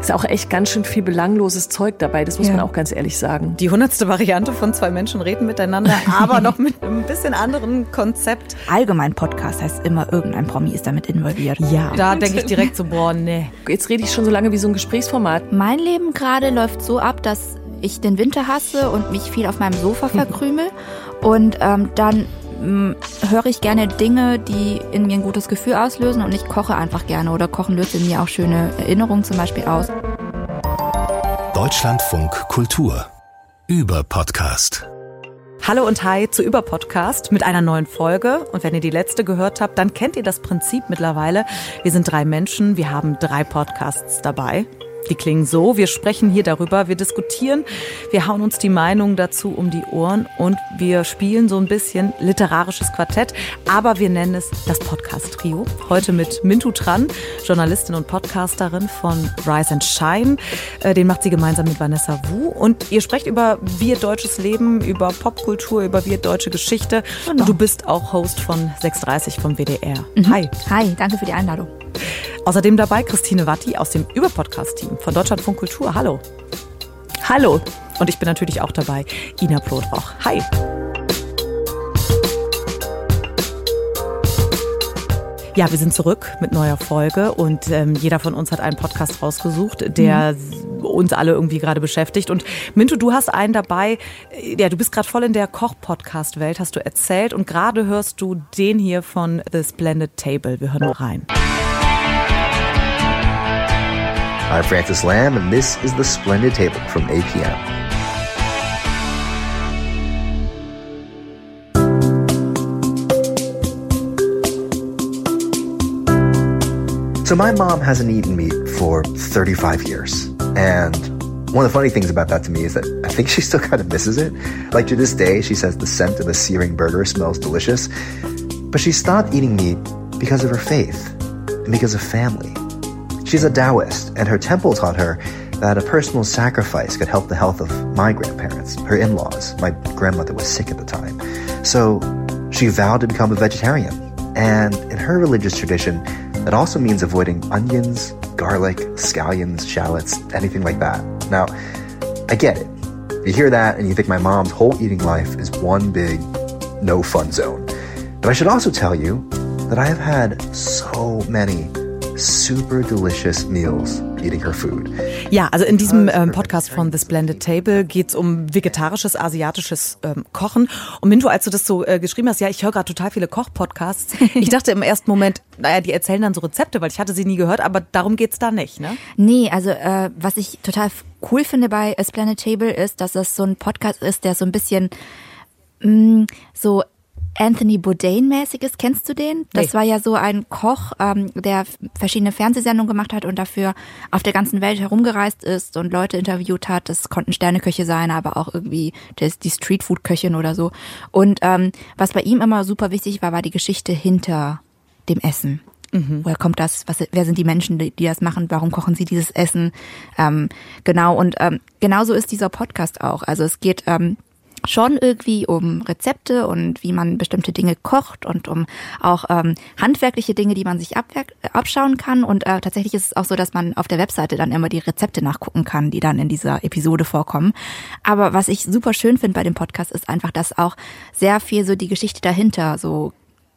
Ist auch echt ganz schön viel belangloses Zeug dabei, das muss Ja. man auch ganz ehrlich sagen. Die hundertste Variante von zwei Menschen reden miteinander, aber noch mit einem bisschen anderen Konzept. Allgemein Podcast heißt immer, irgendein Promi ist damit involviert. Ja, da denke ich direkt so, boah, nee. Jetzt rede ich schon so lange wie so ein Gesprächsformat. Mein Leben gerade läuft so ab, dass ich den Winter hasse und mich viel auf meinem Sofa verkrümel. Und ähm, dann höre ich gerne Dinge, die in mir ein gutes Gefühl auslösen und ich koche einfach gerne. Oder Kochen löst in mir auch schöne Erinnerungen zum Beispiel aus. Deutschlandfunk Kultur über Podcast. Hallo und hi zu Überpodcast mit einer neuen Folge. Und wenn ihr die letzte gehört habt, dann kennt ihr das Prinzip mittlerweile. Wir sind drei Menschen, wir haben drei Podcasts dabei. Die klingen so, wir sprechen hier darüber, wir diskutieren, wir hauen uns die Meinung dazu um die Ohren und wir spielen so ein bisschen literarisches Quartett, aber wir nennen es das Podcast-Trio. Heute mit Mintu Tran, Journalistin und Podcasterin von Rise and Shine. Äh, Den macht sie gemeinsam mit Vanessa Wu. Und ihr sprecht über wir deutsches Leben, über Popkultur, über wir deutsche Geschichte. Und du bist auch Host von 630 vom WDR. Hi. Hi, danke für die Einladung. Außerdem dabei Christine Watti aus dem Überpodcast-Team von Deutschlandfunk Kultur. Hallo. Hallo. Und ich bin natürlich auch dabei, Ina Brotrauch. Hi. Ja, wir sind zurück mit neuer Folge und ähm, jeder von uns hat einen Podcast rausgesucht, der uns alle irgendwie gerade beschäftigt. Und Minto, du hast einen dabei, äh, ja, du bist gerade voll in der Koch-Podcast-Welt, hast du erzählt. Und gerade hörst du den hier von The Splendid Table. Wir hören mal rein. I'm Francis Lamb, and this is The Splendid Table from APM. So, my mom hasn't eaten meat for 35 years. And one of the funny things about that to me is that I think she still kind of misses it. Like to this day, she says the scent of a searing burger smells delicious. But she stopped eating meat because of her faith and because of family. She's a Taoist, and her temple taught her that a personal sacrifice could help the health of my grandparents, her in laws. My grandmother was sick at the time. So she vowed to become a vegetarian. And in her religious tradition, that also means avoiding onions, garlic, scallions, shallots, anything like that. Now, I get it. You hear that and you think my mom's whole eating life is one big no fun zone. But I should also tell you that I have had so many super delicious meals eating her food. Ja, also in diesem ähm, Podcast von The Splendid Table geht's um vegetarisches, asiatisches ähm, Kochen. Und Minto, als du das so äh, geschrieben hast, ja, ich höre gerade total viele Koch-Podcasts. Ich dachte im ersten Moment, naja, die erzählen dann so Rezepte, weil ich hatte sie nie gehört, aber darum geht's da nicht, ne? Nee, also äh, was ich total cool finde bei A Planet Table ist, dass es so ein Podcast ist, der so ein bisschen mh, so Anthony Bourdain-mäßig ist. Kennst du den? Das Nee. war ja so ein Koch, ähm, der verschiedene Fernsehsendungen gemacht hat und dafür auf der ganzen Welt herumgereist ist und Leute interviewt hat. Das konnten Sterneköche sein, aber auch irgendwie das, die Streetfood-Köchin oder so. Und ähm, was bei ihm immer super wichtig war, war die Geschichte hinter dem Essen. Woher kommt das? Was, wer sind die Menschen, die, die das machen? Warum kochen sie dieses Essen? Ähm, genau, und ähm, genauso ist dieser Podcast auch. Also es geht ähm, schon irgendwie um Rezepte und wie man bestimmte Dinge kocht und um auch ähm, handwerkliche Dinge, die man sich äh, abschauen kann. Und äh, tatsächlich ist es auch so, dass man auf der Webseite dann immer die Rezepte nachgucken kann, die dann in dieser Episode vorkommen. Aber was ich super schön finde bei dem Podcast ist einfach, dass auch sehr viel so die Geschichte dahinter so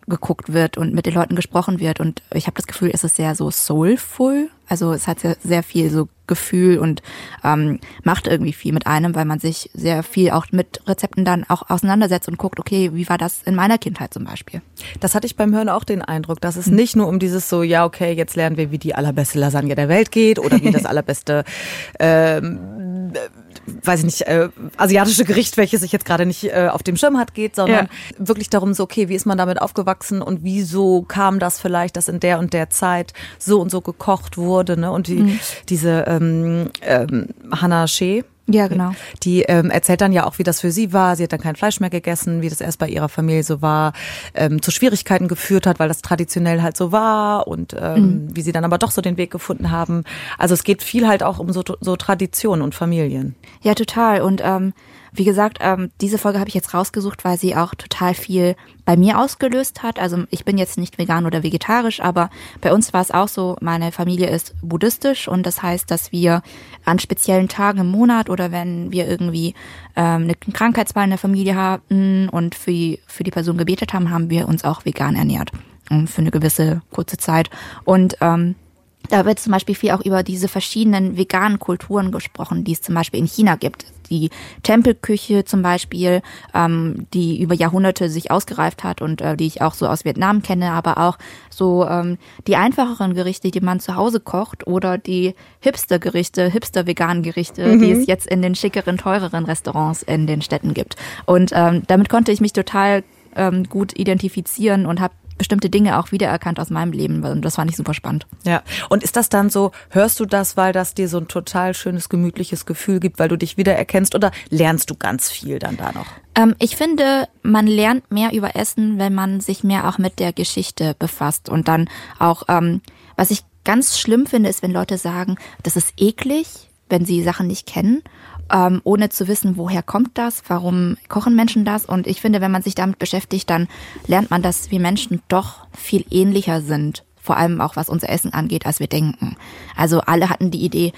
geguckt wird und mit den Leuten gesprochen wird. Und ich habe das Gefühl, es ist sehr so soulful. Also es hat sehr, sehr viel so Gefühl und ähm, macht irgendwie viel mit einem, weil man sich sehr viel auch mit Rezepten dann auch auseinandersetzt und guckt, okay, wie war das in meiner Kindheit zum Beispiel? Das hatte ich beim Hören auch den Eindruck, dass es nicht nur um dieses so, ja, okay, jetzt lernen wir, wie die allerbeste Lasagne der Welt geht oder wie das allerbeste, ähm, äh, weiß ich nicht, äh, asiatische Gericht, welches ich jetzt gerade nicht äh, auf dem Schirm hat, geht, sondern wirklich darum so, okay, wie ist man damit aufgewachsen und wieso kam das vielleicht, dass in der und der Zeit so und so gekocht wurde, ne? Und die, diese ähm, ähm, Hannah Shea, Ja, genau. die ähm, erzählt dann ja auch, wie das für sie war. Sie hat dann kein Fleisch mehr gegessen, wie das erst bei ihrer Familie so war, ähm, zu Schwierigkeiten geführt hat, weil das traditionell halt so war und ähm, wie sie dann aber doch so den Weg gefunden haben. Also es geht viel halt auch um so, so Tradition und Familien. Ja, total. Und ähm, wie gesagt, ähm, diese Folge habe ich jetzt rausgesucht, weil sie auch total viel bei mir ausgelöst hat. Also ich bin jetzt nicht vegan oder vegetarisch, aber bei uns war es auch so, meine Familie ist buddhistisch und das heißt, dass wir an speziellen Tagen im Monat oder wenn wir irgendwie ähm, eine Krankheitsfall in der Familie hatten und für die, für die Person gebetet haben, haben wir uns auch vegan ernährt. Und für eine gewisse kurze Zeit. Und ähm, da wird zum Beispiel viel auch über diese verschiedenen veganen Kulturen gesprochen, die es zum Beispiel in China gibt. Die Tempelküche zum Beispiel, ähm, die über Jahrhunderte sich ausgereift hat und äh, die ich auch so aus Vietnam kenne, aber auch so ähm, die einfacheren Gerichte, die man zu Hause kocht oder die Hipster-Gerichte, Hipster-veganen Gerichte, mhm. die es jetzt in den schickeren, teureren Restaurants in den Städten gibt. Und ähm, damit konnte ich mich total ähm, gut identifizieren und habe bestimmte Dinge auch wiedererkannt aus meinem Leben und das fand ich super spannend. Ja, und ist das dann so, hörst du das, weil das dir so ein total schönes, gemütliches Gefühl gibt, weil du dich wiedererkennst oder lernst du ganz viel dann da noch? Ähm, ich finde, man lernt mehr über Essen, wenn man sich mehr auch mit der Geschichte befasst und dann auch, ähm, was ich ganz schlimm finde, ist, wenn Leute sagen, das ist eklig, wenn sie Sachen nicht kennen ähm, ohne zu wissen, woher kommt das, warum kochen Menschen das. Und ich finde, wenn man sich damit beschäftigt, dann lernt man, dass wir Menschen doch viel ähnlicher sind, vor allem auch was unser Essen angeht, als wir denken. Also alle hatten die Idee,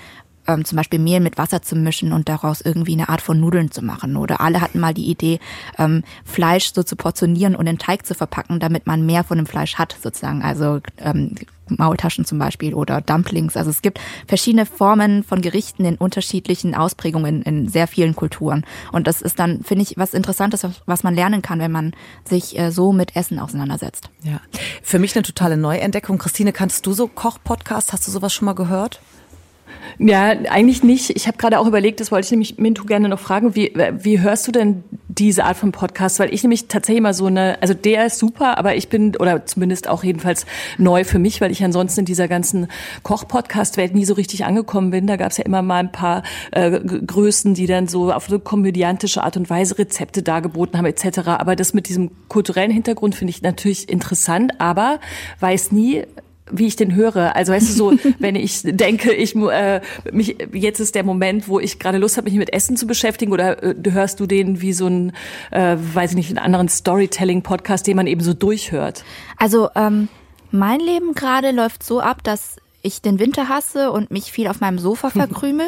ähm, zum Beispiel Mehl mit Wasser zu mischen und daraus irgendwie eine Art von Nudeln zu machen. Oder alle hatten mal die Idee, ähm, Fleisch so zu portionieren und in Teig zu verpacken, damit man mehr von dem Fleisch hat, sozusagen. Also ähm, Maultaschen zum Beispiel oder Dumplings. Also es gibt verschiedene Formen von Gerichten in unterschiedlichen Ausprägungen in sehr vielen Kulturen. Und das ist dann, finde ich, was Interessantes, was man lernen kann, wenn man sich äh, so mit Essen auseinandersetzt. Ja, für mich eine totale Neuentdeckung. Christine, kannst du so Koch-Podcast? Hast du sowas schon mal gehört? Ja, eigentlich nicht. Ich habe gerade auch überlegt, das wollte ich nämlich Mintu gerne noch fragen, wie, wie hörst du denn diese Art von Podcast? Weil ich nämlich tatsächlich immer so eine, also der ist super, aber ich bin, oder zumindest auch jedenfalls neu für mich, weil ich ansonsten in dieser ganzen Koch-Podcast-Welt nie so richtig angekommen bin. Da gab es ja immer mal ein paar äh, Größen, die dann so auf eine komödiantische Art und Weise Rezepte dargeboten haben etc. Aber das mit diesem kulturellen Hintergrund finde ich natürlich interessant, aber weiß nie, wie ich den höre. Also weißt du so, wenn ich denke, ich äh, mich jetzt ist der Moment, wo ich gerade Lust habe, mich mit Essen zu beschäftigen, oder äh, hörst du den wie so ein, äh, weiß ich nicht, einen anderen Storytelling-Podcast, den man eben so durchhört? Also ähm, mein Leben gerade läuft so ab, dass ich den Winter hasse und mich viel auf meinem Sofa verkrümel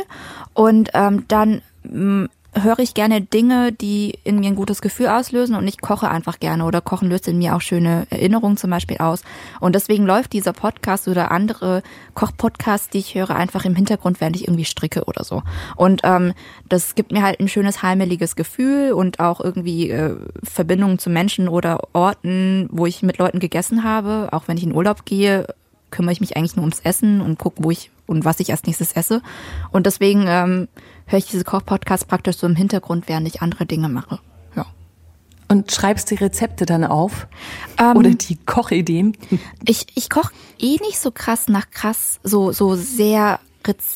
und ähm, dann mm, höre ich gerne Dinge, die in mir ein gutes Gefühl auslösen und ich koche einfach gerne oder Kochen löst in mir auch schöne Erinnerungen zum Beispiel aus. Und deswegen läuft dieser Podcast oder andere Kochpodcasts, die ich höre, einfach im Hintergrund, während ich irgendwie stricke oder so. Und ähm, das gibt mir halt ein schönes heimeliges Gefühl und auch irgendwie äh, Verbindungen zu Menschen oder Orten, wo ich mit Leuten gegessen habe. Auch wenn ich in Urlaub gehe, kümmere ich mich eigentlich nur ums Essen und gucke, wo ich und was ich als nächstes esse. Und deswegen ähm, höre ich diese Kochpodcasts praktisch so im Hintergrund, während ich andere Dinge mache. Ja. Und schreibst die Rezepte dann auf? Ähm, Oder die Kochideen? Ich, ich koche eh nicht so krass nach krass, so, so sehr,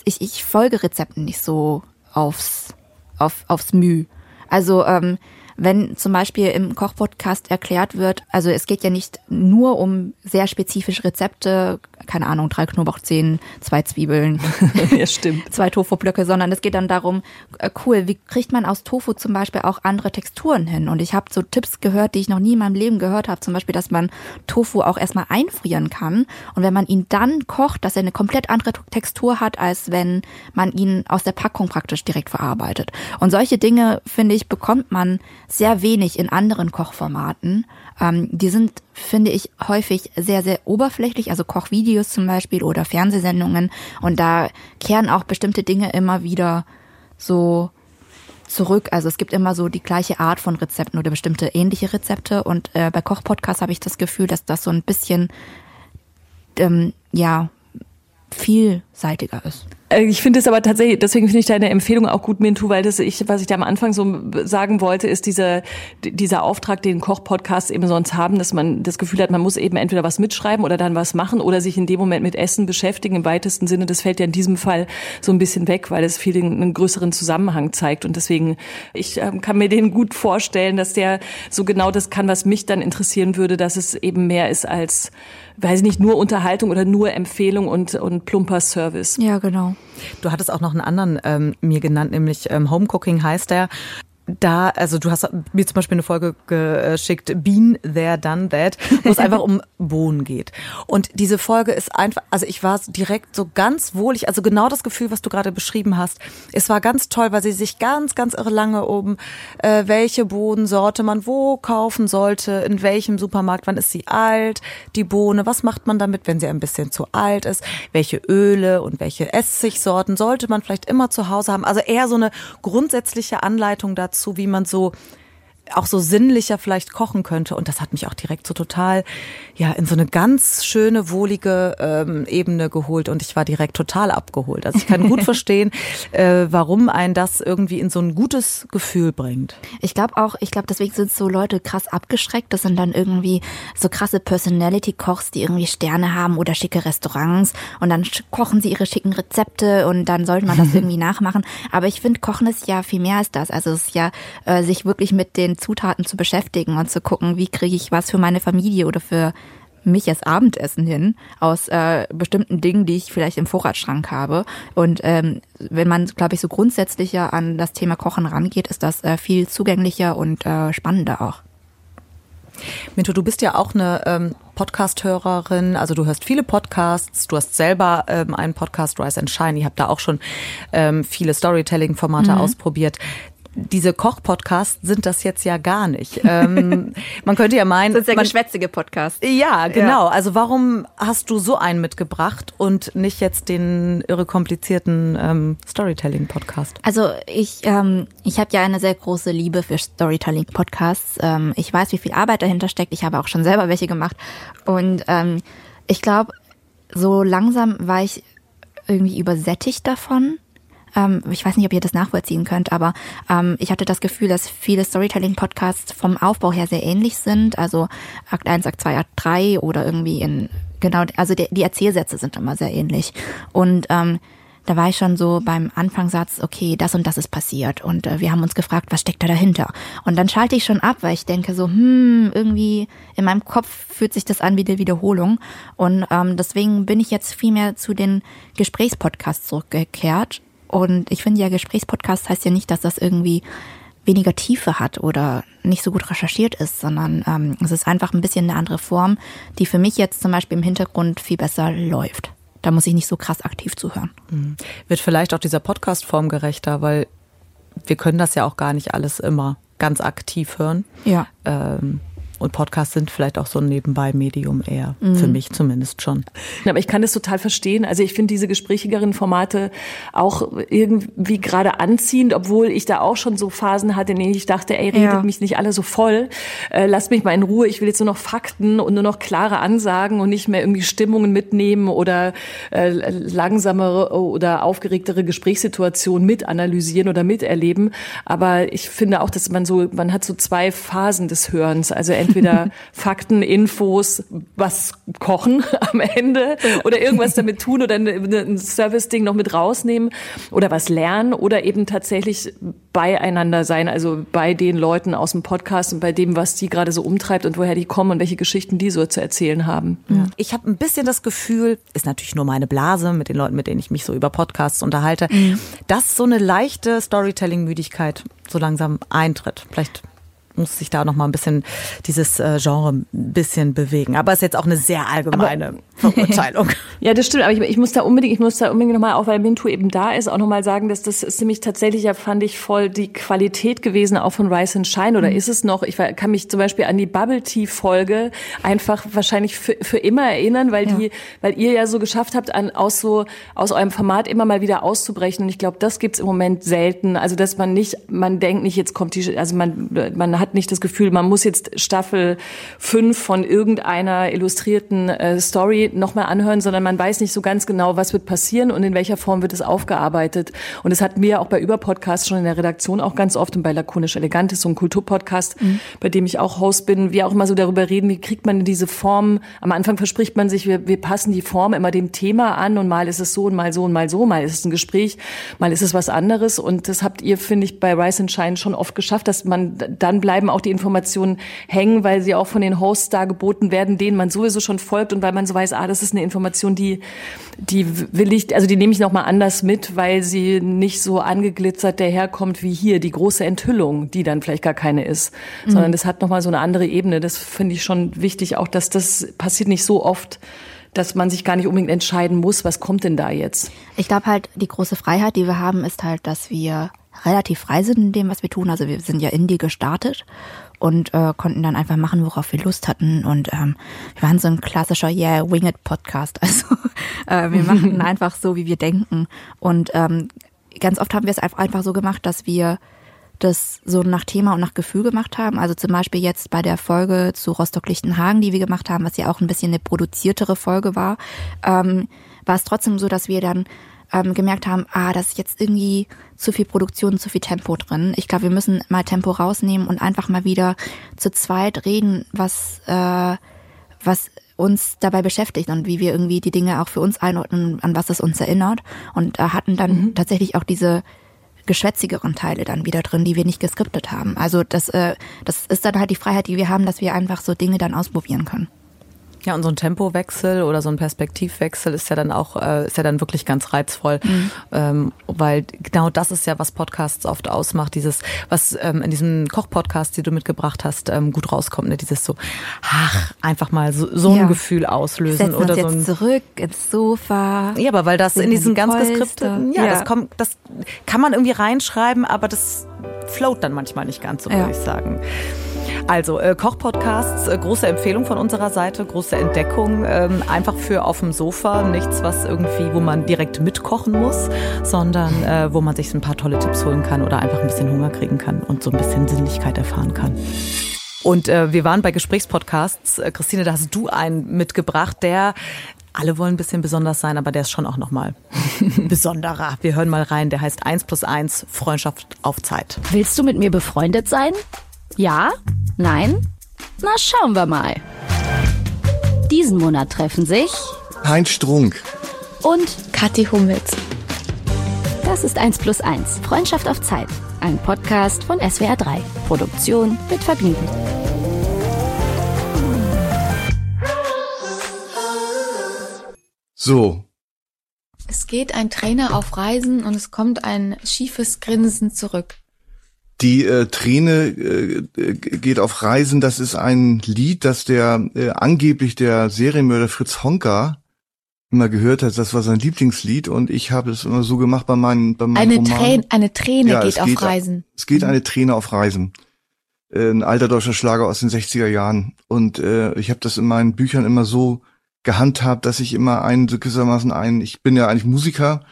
ich, ich folge Rezepten nicht so aufs, auf, aufs Müh. Also, ähm, wenn zum Beispiel im Kochpodcast erklärt wird, also es geht ja nicht nur um sehr spezifische Rezepte, keine Ahnung, drei Knoblauchzehen, zwei Zwiebeln, ja, stimmt. zwei Tofu-Blöcke, sondern es geht dann darum, äh, cool, wie kriegt man aus Tofu zum Beispiel auch andere Texturen hin? Und ich habe so Tipps gehört, die ich noch nie in meinem Leben gehört habe, zum Beispiel, dass man Tofu auch erstmal einfrieren kann und wenn man ihn dann kocht, dass er eine komplett andere Textur hat, als wenn man ihn aus der Packung praktisch direkt verarbeitet. Und solche Dinge, finde ich, bekommt man sehr wenig in anderen Kochformaten. Ähm, die sind, finde ich, häufig sehr, sehr oberflächlich, also Kochvideos zum Beispiel oder Fernsehsendungen. Und da kehren auch bestimmte Dinge immer wieder so zurück. Also es gibt immer so die gleiche Art von Rezepten oder bestimmte ähnliche Rezepte. Und äh, bei Kochpodcasts habe ich das Gefühl, dass das so ein bisschen ähm, ja vielseitiger ist. Äh, ich finde es aber tatsächlich, deswegen finde ich deine Empfehlung auch gut, Mintu, weil das ich, was ich da am Anfang so sagen wollte, ist dieser, dieser Auftrag, den Kochpodcasts eben sonst haben, dass man das Gefühl hat, man muss eben entweder was mitschreiben oder dann was machen oder sich in dem Moment mit Essen beschäftigen im weitesten Sinne. Das fällt ja in diesem Fall so ein bisschen weg, weil es viel einen größeren Zusammenhang zeigt und deswegen, ich äh, kann mir den gut vorstellen, dass der so genau das kann, was mich dann interessieren würde, dass es eben mehr ist als weiß nicht, nur Unterhaltung oder nur Empfehlung und, und plumper Service. Ja, genau. Du hattest auch noch einen anderen ähm, mir genannt, nämlich ähm, Homecooking heißt der. Da, also du hast mir zum Beispiel eine Folge geschickt, Bean There Done That, wo es einfach um Bohnen geht. Und diese Folge ist einfach, also ich war direkt so ganz wohlig, also genau das Gefühl, was du gerade beschrieben hast. Es war ganz toll, weil sie sich ganz, ganz irre lange um äh, welche Bohnensorte man wo kaufen sollte, in welchem Supermarkt, wann ist sie alt, die Bohne, was macht man damit, wenn sie ein bisschen zu alt ist, welche Öle und welche Essigsorten sollte man vielleicht immer zu Hause haben. Also eher so eine grundsätzliche Anleitung dazu, wie man so auch so sinnlicher vielleicht kochen könnte. Und das hat mich auch direkt so total, ja, in so eine ganz schöne, wohlige ähm, Ebene geholt. Und ich war direkt total abgeholt. Also ich kann gut verstehen, äh, warum ein das irgendwie in so ein gutes Gefühl bringt. Ich glaube auch, ich glaube, deswegen sind so Leute krass abgeschreckt. Das sind dann irgendwie so krasse Personality-Kochs, die irgendwie Sterne haben oder schicke Restaurants. Und dann kochen sie ihre schicken Rezepte und dann sollte man das irgendwie nachmachen. Aber ich finde, Kochen ist ja viel mehr als das. Also es ist ja, äh, sich wirklich mit den Zutaten zu beschäftigen und zu gucken, wie kriege ich was für meine Familie oder für mich als Abendessen hin aus äh, bestimmten Dingen, die ich vielleicht im Vorratsschrank habe. Und ähm, wenn man, glaube ich, so grundsätzlicher an das Thema Kochen rangeht, ist das äh, viel zugänglicher und äh, spannender auch. Minto, du bist ja auch eine ähm, Podcast-Hörerin, also du hörst viele Podcasts, du hast selber ähm, einen Podcast, Rise and Shine, ihr habt da auch schon ähm, viele Storytelling-Formate mhm. ausprobiert diese Koch-Podcasts sind das jetzt ja gar nicht. Ähm, man könnte ja meinen. Das ist ja man, geschwätzige Podcast. Ja, genau. Ja. Also warum hast du so einen mitgebracht und nicht jetzt den irre komplizierten ähm, Storytelling-Podcast? Also ich, ähm, ich habe ja eine sehr große Liebe für Storytelling-Podcasts. Ähm, ich weiß, wie viel Arbeit dahinter steckt. Ich habe auch schon selber welche gemacht. Und ähm, ich glaube, so langsam war ich irgendwie übersättigt davon ähm, ich weiß nicht, ob ihr das nachvollziehen könnt, aber ähm, ich hatte das Gefühl, dass viele Storytelling-Podcasts vom Aufbau her sehr ähnlich sind. Also Akt 1, Akt 2, Akt 3 oder irgendwie in, genau, also die, die Erzählsätze sind immer sehr ähnlich. Und ähm, da war ich schon so beim Anfangssatz, okay, das und das ist passiert. Und äh, wir haben uns gefragt, was steckt da dahinter? Und dann schalte ich schon ab, weil ich denke so, hm, irgendwie in meinem Kopf fühlt sich das an wie eine Wiederholung. Und ähm, deswegen bin ich jetzt viel mehr zu den Gesprächspodcasts zurückgekehrt und ich finde ja, Gesprächspodcast heißt ja nicht, dass das irgendwie weniger Tiefe hat oder nicht so gut recherchiert ist, sondern ähm, es ist einfach ein bisschen eine andere Form, die für mich jetzt zum Beispiel im Hintergrund viel besser läuft. Da muss ich nicht so krass aktiv zuhören. Mhm. Wird vielleicht auch dieser Podcast formgerechter, weil wir können das ja auch gar nicht alles immer ganz aktiv hören. Ja. Ähm, und Podcasts sind vielleicht auch so ein Nebenbei-Medium eher, mhm. für mich zumindest schon. Aber ich kann das total verstehen. Also ich finde diese gesprächigeren Formate auch irgendwie gerade anziehend, obwohl ich da auch schon so Phasen hatte, in denen ich dachte, ey, redet ja. mich nicht alle so voll. Äh, lasst mich mal in Ruhe. Ich will jetzt nur noch Fakten und nur noch klare Ansagen und nicht mehr irgendwie Stimmungen mitnehmen oder äh, langsamere oder aufgeregtere Gesprächssituationen mit analysieren oder miterleben. Aber ich finde auch, dass man so, man hat so zwei Phasen des Hörens. Also entweder Fakten, Infos, was kochen am Ende oder irgendwas damit tun oder ein Service-Ding noch mit rausnehmen oder was lernen oder eben tatsächlich beieinander sein, also bei den Leuten aus dem Podcast und bei dem, was die gerade so umtreibt und woher die kommen und welche Geschichten die so zu erzählen haben. Ja. Ich habe ein bisschen das Gefühl, ist natürlich nur meine Blase mit den Leuten, mit denen ich mich so über Podcasts unterhalte, mhm. dass so eine leichte Storytelling-Müdigkeit so langsam eintritt. Vielleicht muss sich da noch mal ein bisschen dieses äh, Genre ein bisschen bewegen. Aber es ist jetzt auch eine sehr allgemeine aber, Verurteilung. ja, das stimmt. Aber ich, ich, muss da unbedingt, ich muss da unbedingt noch mal, auch weil Mintu eben da ist, auch noch mal sagen, dass das ist nämlich tatsächlich, ja, fand ich voll die Qualität gewesen, auch von Rise and Shine. Oder mhm. ist es noch? Ich kann mich zum Beispiel an die Bubble Tea Folge einfach wahrscheinlich für, für immer erinnern, weil ja. die, weil ihr ja so geschafft habt, an, aus so aus eurem Format immer mal wieder auszubrechen. Und ich glaube, das gibt's im Moment selten. Also dass man nicht, man denkt nicht, jetzt kommt die, also man man hat hat nicht das Gefühl, man muss jetzt Staffel 5 von irgendeiner illustrierten äh, Story nochmal anhören, sondern man weiß nicht so ganz genau, was wird passieren und in welcher Form wird es aufgearbeitet. Und das hatten wir auch bei Überpodcast schon in der Redaktion auch ganz oft und bei Lakonisch Elegant ist so ein Kulturpodcast, mhm. bei dem ich auch Host bin, wir auch immer so darüber reden, wie kriegt man diese Form, am Anfang verspricht man sich, wir, wir passen die Form immer dem Thema an und mal ist es so und mal so und mal so, mal ist es ein Gespräch, mal ist es was anderes und das habt ihr, finde ich, bei Rise and Shine schon oft geschafft, dass man dann bleibt bleiben auch die Informationen hängen, weil sie auch von den Hosts da geboten werden, denen man sowieso schon folgt und weil man so weiß, ah, das ist eine Information, die, die will ich, also die nehme ich nochmal anders mit, weil sie nicht so angeglitzert daherkommt wie hier, die große Enthüllung, die dann vielleicht gar keine ist, mhm. sondern das hat nochmal so eine andere Ebene. Das finde ich schon wichtig, auch dass das passiert nicht so oft, dass man sich gar nicht unbedingt entscheiden muss, was kommt denn da jetzt? Ich glaube halt, die große Freiheit, die wir haben, ist halt, dass wir relativ frei sind in dem, was wir tun. Also wir sind ja indie gestartet und äh, konnten dann einfach machen, worauf wir Lust hatten. Und ähm, wir waren so ein klassischer Yeah, Wing It Podcast. Also äh, wir machen einfach so, wie wir denken. Und ähm, ganz oft haben wir es einfach so gemacht, dass wir das so nach Thema und nach Gefühl gemacht haben. Also zum Beispiel jetzt bei der Folge zu Rostock-Lichtenhagen, die wir gemacht haben, was ja auch ein bisschen eine produziertere Folge war, ähm, war es trotzdem so, dass wir dann ähm, gemerkt haben, ah, das ist jetzt irgendwie zu viel Produktion, zu viel Tempo drin. Ich glaube, wir müssen mal Tempo rausnehmen und einfach mal wieder zu zweit reden, was, äh, was uns dabei beschäftigt und wie wir irgendwie die Dinge auch für uns einordnen, an was es uns erinnert. Und äh, hatten dann mhm. tatsächlich auch diese geschwätzigeren Teile dann wieder drin, die wir nicht geskriptet haben. Also das, äh, das ist dann halt die Freiheit, die wir haben, dass wir einfach so Dinge dann ausprobieren können. Ja, und so ein Tempowechsel oder so ein Perspektivwechsel ist ja dann auch, äh, ist ja dann wirklich ganz reizvoll, mhm. ähm, weil genau das ist ja, was Podcasts oft ausmacht, dieses, was ähm, in diesem Koch-Podcast, die du mitgebracht hast, ähm, gut rauskommt, ne? dieses so, ach, einfach mal so, so ein ja. Gefühl auslösen oder so ein zurück ins Sofa. Ja, aber weil das in diesem ganz geskripteten, ja, ja, das kommt, das kann man irgendwie reinschreiben, aber das float dann manchmal nicht ganz so, ja. würde ich sagen. Also äh, Kochpodcasts, äh, große Empfehlung von unserer Seite, große Entdeckung. Ähm, einfach für auf dem Sofa, nichts, was irgendwie, wo man direkt mitkochen muss, sondern äh, wo man sich ein paar tolle Tipps holen kann oder einfach ein bisschen Hunger kriegen kann und so ein bisschen Sinnlichkeit erfahren kann. Und äh, wir waren bei Gesprächspodcasts. Äh, Christine, da hast du einen mitgebracht, der alle wollen ein bisschen besonders sein, aber der ist schon auch nochmal besonderer. Wir hören mal rein. Der heißt 1 plus 1 Freundschaft auf Zeit. Willst du mit mir befreundet sein? Ja? Nein? Na, schauen wir mal. Diesen Monat treffen sich Heinz Strunk und Kathi Hummels. Das ist 1 plus 1. Freundschaft auf Zeit. Ein Podcast von SWR 3. Produktion mit Vergnügen. So. Es geht ein Trainer auf Reisen und es kommt ein schiefes Grinsen zurück. Die äh, Träne äh, geht auf Reisen. Das ist ein Lied, das der äh, angeblich der Serienmörder Fritz Honka immer gehört hat. Das war sein Lieblingslied und ich habe es immer so gemacht bei meinen bei meinen Eine Romanen. Träne, eine Träne ja, geht auf geht, Reisen. Es geht eine Träne auf Reisen. Äh, ein alter deutscher Schlager aus den 60er Jahren und äh, ich habe das in meinen Büchern immer so gehandhabt, dass ich immer einen so gewissermaßen einen. Ich bin ja eigentlich Musiker,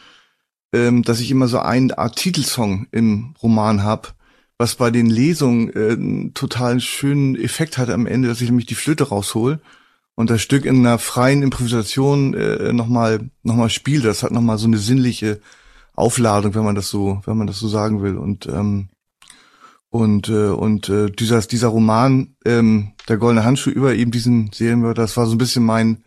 ähm, dass ich immer so eine Art Titelsong im Roman habe was bei den Lesungen äh, einen total schönen Effekt hatte am Ende, dass ich nämlich die Flöte raushol und das Stück in einer freien Improvisation äh, nochmal noch mal spiele. Das hat nochmal so eine sinnliche Aufladung, wenn man das so, wenn man das so sagen will. Und ähm, und äh, und äh, dieser dieser Roman, ähm, der goldene Handschuh über eben diesen Serienmörder, das war so ein bisschen mein,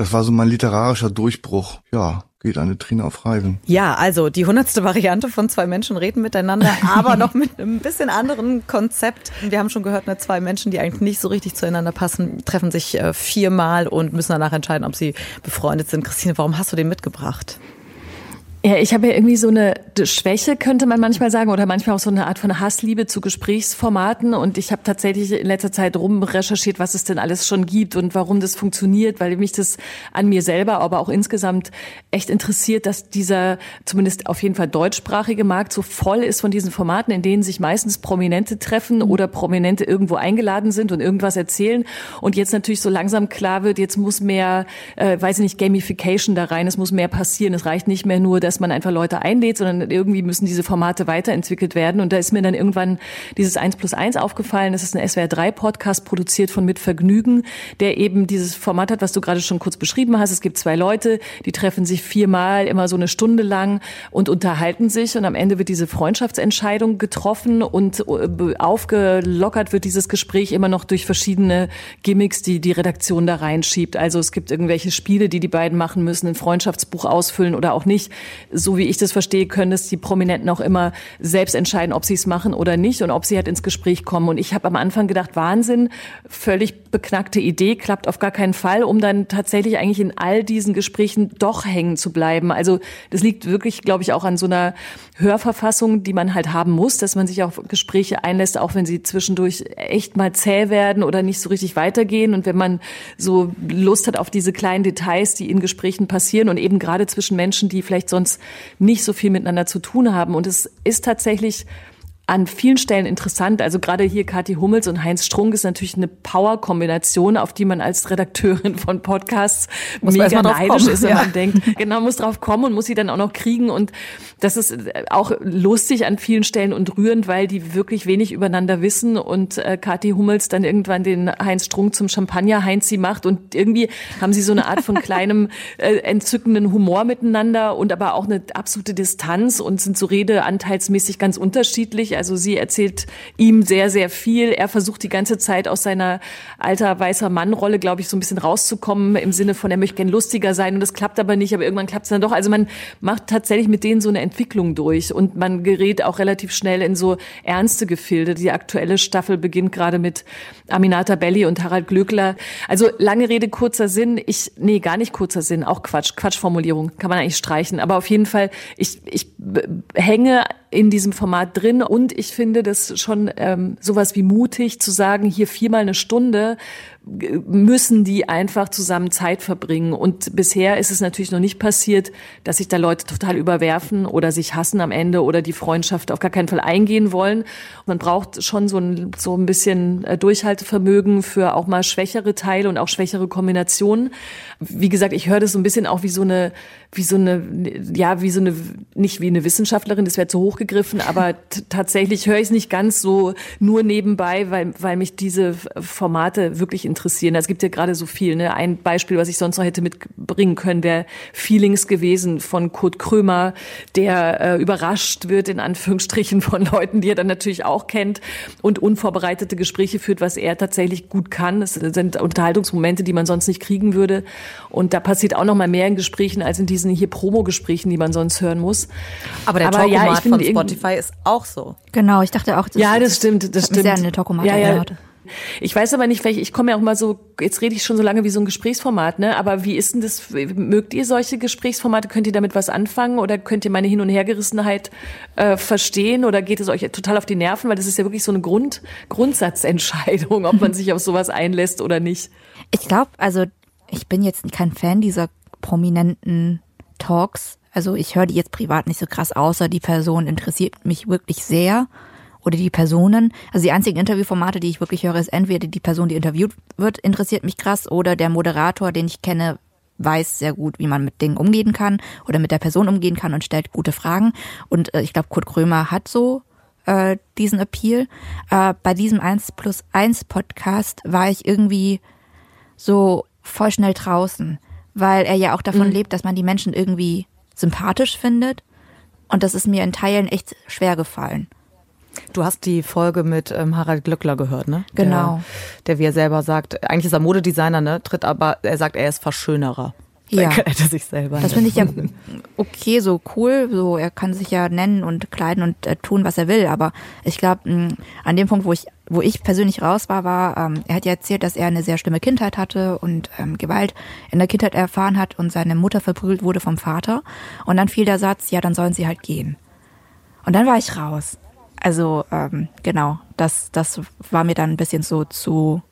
das war so mein literarischer Durchbruch. Ja, geht eine Trina auf Reisen. Ja, also die hundertste Variante von zwei Menschen reden miteinander, aber noch mit einem bisschen anderen Konzept. Wir haben schon gehört, ne, zwei Menschen, die eigentlich nicht so richtig zueinander passen, treffen sich äh, viermal und müssen danach entscheiden, ob sie befreundet sind. Christine, warum hast du den mitgebracht? Ja, ich habe ja irgendwie so eine Schwäche, könnte man manchmal sagen, oder manchmal auch so eine Art von Hassliebe zu Gesprächsformaten. Und ich habe tatsächlich in letzter Zeit rum recherchiert, was es denn alles schon gibt und warum das funktioniert, weil mich das an mir selber, aber auch insgesamt echt interessiert, dass dieser zumindest auf jeden Fall deutschsprachige Markt so voll ist von diesen Formaten, in denen sich meistens Prominente treffen oder Prominente irgendwo eingeladen sind und irgendwas erzählen. Und jetzt natürlich so langsam klar wird, jetzt muss mehr, äh, weiß ich nicht, Gamification da rein, es muss mehr passieren. Es reicht nicht mehr nur, dass man einfach Leute einlädt, sondern irgendwie müssen diese Formate weiterentwickelt werden. Und da ist mir dann irgendwann dieses 1 plus 1 aufgefallen. Das ist ein SWR 3 Podcast, produziert von Mit Vergnügen, der eben dieses Format hat, was du gerade schon kurz beschrieben hast. Es gibt zwei Leute, die treffen sich viermal, immer so eine Stunde lang und unterhalten sich. Und am Ende wird diese Freundschaftsentscheidung getroffen und äh, aufgelockert wird dieses Gespräch immer noch durch verschiedene Gimmicks, die die Redaktion da reinschiebt. Also es gibt irgendwelche Spiele, die die beiden machen müssen, ein Freundschaftsbuch ausfüllen oder auch nicht so wie ich das verstehe, können es die Prominenten auch immer selbst entscheiden, ob sie es machen oder nicht und ob sie halt ins Gespräch kommen. Und ich habe am Anfang gedacht, Wahnsinn, völlig beknackte Idee, klappt auf gar keinen Fall, um dann tatsächlich eigentlich in all diesen Gesprächen doch hängen zu bleiben. Also das liegt wirklich, glaube ich, auch an so einer Hörverfassung, die man halt haben muss, dass man sich auf Gespräche einlässt, auch wenn sie zwischendurch echt mal zäh werden oder nicht so richtig weitergehen. Und wenn man so Lust hat auf diese kleinen Details, die in Gesprächen passieren und eben gerade zwischen Menschen, die vielleicht sonst nicht so viel miteinander zu tun haben. Und es ist tatsächlich an vielen Stellen interessant. Also gerade hier Kathi Hummels und Heinz Strunk ist natürlich eine Power-Kombination, auf die man als Redakteurin von Podcasts muss mega neidisch ist, wenn ja. man denkt, genau, muss drauf kommen und muss sie dann auch noch kriegen. Und das ist auch lustig an vielen Stellen und rührend, weil die wirklich wenig übereinander wissen und äh, Kathi Hummels dann irgendwann den Heinz Strunk zum Champagner Heinz sie macht und irgendwie haben sie so eine Art von kleinem äh, entzückenden Humor miteinander und aber auch eine absolute Distanz und sind so redeanteilsmäßig ganz unterschiedlich. Also sie erzählt ihm sehr, sehr viel. Er versucht die ganze Zeit aus seiner alter weißer Mann-Rolle, glaube ich, so ein bisschen rauszukommen im Sinne von, er möchte gern lustiger sein und das klappt aber nicht, aber irgendwann klappt es dann doch. Also man macht tatsächlich mit denen so eine Entwicklung durch und man gerät auch relativ schnell in so ernste Gefilde. Die aktuelle Staffel beginnt gerade mit Aminata Belli und Harald Glöckler. Also lange Rede, kurzer Sinn. Ich, nee, gar nicht kurzer Sinn, auch Quatsch, Quatschformulierung, kann man eigentlich streichen. Aber auf jeden Fall, ich, ich hänge in diesem Format drin. Und ich finde das schon ähm, sowas wie mutig zu sagen, hier viermal eine Stunde müssen die einfach zusammen Zeit verbringen. Und bisher ist es natürlich noch nicht passiert, dass sich da Leute total überwerfen oder sich hassen am Ende oder die Freundschaft auf gar keinen Fall eingehen wollen. Man braucht schon so ein, so ein bisschen äh, Durchhaltevermögen für auch mal schwächere Teile und auch schwächere Kombinationen. Wie gesagt, ich höre das so ein bisschen auch wie so eine, wie so eine, ja, wie so eine, nicht wie eine Wissenschaftlerin, das wäre zu hoch gegriffen, aber tatsächlich höre ich es nicht ganz so nur nebenbei, weil, weil mich diese Formate wirklich interessieren. Es gibt ja gerade so viel. Ne? Ein Beispiel, was ich sonst noch hätte mitbringen können, wäre Feelings gewesen von Kurt Krömer, der äh, überrascht wird, in Anführungsstrichen, von Leuten, die er dann natürlich auch kennt und unvorbereitete Gespräche führt, was er tatsächlich gut kann. Das sind Unterhaltungsmomente, die man sonst nicht kriegen würde. Und da passiert auch noch mal mehr in Gesprächen als in diesen hier Promo-Gesprächen, die man sonst hören muss. Aber der Aber ja, von Spotify ist auch so. Genau, ich dachte auch, das Ja, das stimmt, das stimmt. sehr an eine Talkomat ja, ja. Ich weiß aber nicht, vielleicht, ich komme ja auch mal so, jetzt rede ich schon so lange wie so ein Gesprächsformat, ne? Aber wie ist denn das, mögt ihr solche Gesprächsformate? Könnt ihr damit was anfangen oder könnt ihr meine Hin- und Hergerissenheit äh, verstehen oder geht es euch total auf die Nerven? Weil das ist ja wirklich so eine Grund, Grundsatzentscheidung, ob man sich auf sowas einlässt oder nicht. Ich glaube, also ich bin jetzt kein Fan dieser prominenten Talks. Also ich höre die jetzt privat nicht so krass, außer die Person interessiert mich wirklich sehr oder die Personen. Also die einzigen Interviewformate, die ich wirklich höre, ist entweder die Person, die interviewt wird, interessiert mich krass oder der Moderator, den ich kenne, weiß sehr gut, wie man mit Dingen umgehen kann oder mit der Person umgehen kann und stellt gute Fragen. Und äh, ich glaube, Kurt Krömer hat so äh, diesen Appeal. Äh, bei diesem 1 plus 1 Podcast war ich irgendwie so voll schnell draußen, weil er ja auch davon mhm. lebt, dass man die Menschen irgendwie sympathisch findet. Und das ist mir in Teilen echt schwer gefallen. Du hast die Folge mit ähm, Harald Glöckler gehört, ne? Genau. Der, der, wie er selber sagt, eigentlich ist er Modedesigner, ne? Tritt aber, er sagt, er ist Verschönerer. Ja. Er sich selber. Das finde ich ja okay, so cool. So, er kann sich ja nennen und kleiden und äh, tun, was er will. Aber ich glaube, an dem Punkt, wo ich, wo ich persönlich raus war, war, ähm, er hat ja erzählt, dass er eine sehr schlimme Kindheit hatte und ähm, Gewalt in der Kindheit erfahren hat und seine Mutter verprügelt wurde vom Vater. Und dann fiel der Satz, ja, dann sollen sie halt gehen. Und dann war ich raus. Also ähm, genau, das, das war mir dann ein bisschen so zu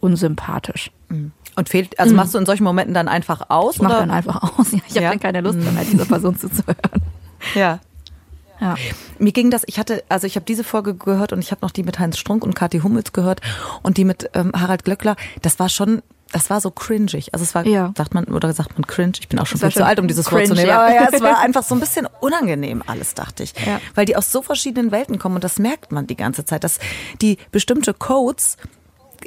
unsympathisch. Mhm. Und fehlt, also mhm. machst du in solchen Momenten dann einfach aus? Ich mach dann einfach aus. Ja, ich habe dann keine Lust mehr, mehr dieser Person zuzuhören. Ja. Ja. Mir ging das, ich hatte, also ich habe diese Folge gehört und ich habe noch die mit Heinz Strunk und Kathi Hummels gehört und die mit ähm, Harald Glöckler. Das war schon das war so cringig. Also es war, ja. sagt man, oder sagt man cringe? Ich bin auch schon viel zu alt, um dieses cringe, Wort zu nehmen. Ja. Aber ja, es war einfach so ein bisschen unangenehm alles, dachte ich. Ja. Weil die aus so verschiedenen Welten kommen und das merkt man die ganze Zeit, dass die bestimmte Codes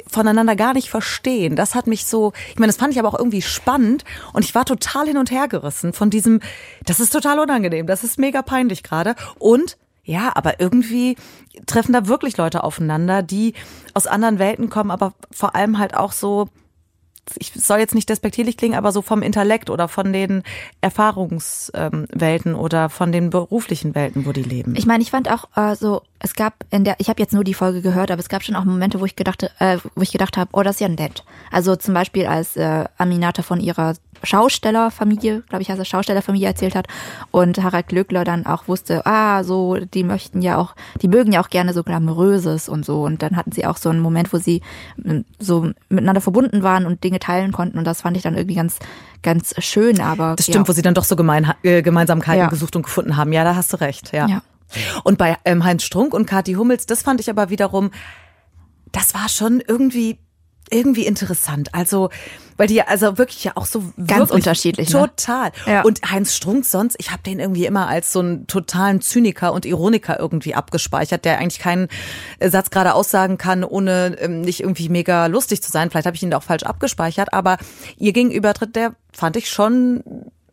voneinander gar nicht verstehen. Das hat mich so, ich meine, das fand ich aber auch irgendwie spannend und ich war total hin und her gerissen von diesem, das ist total unangenehm, das ist mega peinlich gerade und ja, aber irgendwie treffen da wirklich Leute aufeinander, die aus anderen Welten kommen, aber vor allem halt auch so ich soll jetzt nicht despektierlich klingen, aber so vom Intellekt oder von den Erfahrungswelten oder von den beruflichen Welten, wo die leben. Ich meine, ich fand auch äh, so, es gab in der, ich habe jetzt nur die Folge gehört, aber es gab schon auch Momente, wo ich gedacht, äh, wo ich gedacht habe, oh, das ist ja nett. Also zum Beispiel als äh, Aminata von ihrer Schaustellerfamilie, glaube ich, heißt es Schaustellerfamilie erzählt hat und Harald Glöckler dann auch wusste, ah, so, die möchten ja auch, die mögen ja auch gerne so glamouröses und so und dann hatten sie auch so einen Moment, wo sie ähm, so miteinander verbunden waren und Dinge teilen konnten und das fand ich dann irgendwie ganz ganz schön, aber das stimmt, ja. wo sie dann doch so gemein, äh, Gemeinsamkeiten ja. gesucht und gefunden haben. Ja, da hast du recht, ja. ja. Und bei ähm, Heinz Strunk und Kathi Hummels, das fand ich aber wiederum, das war schon irgendwie irgendwie interessant. Also, weil die also wirklich ja auch so ganz unterschiedlich. Ne? Total. Ne? Ja. Und Heinz Strunk sonst, ich habe den irgendwie immer als so einen totalen Zyniker und Ironiker irgendwie abgespeichert, der eigentlich keinen Satz gerade aussagen kann, ohne ähm, nicht irgendwie mega lustig zu sein. Vielleicht habe ich ihn auch falsch abgespeichert, aber ihr gegenüber tritt der, fand ich schon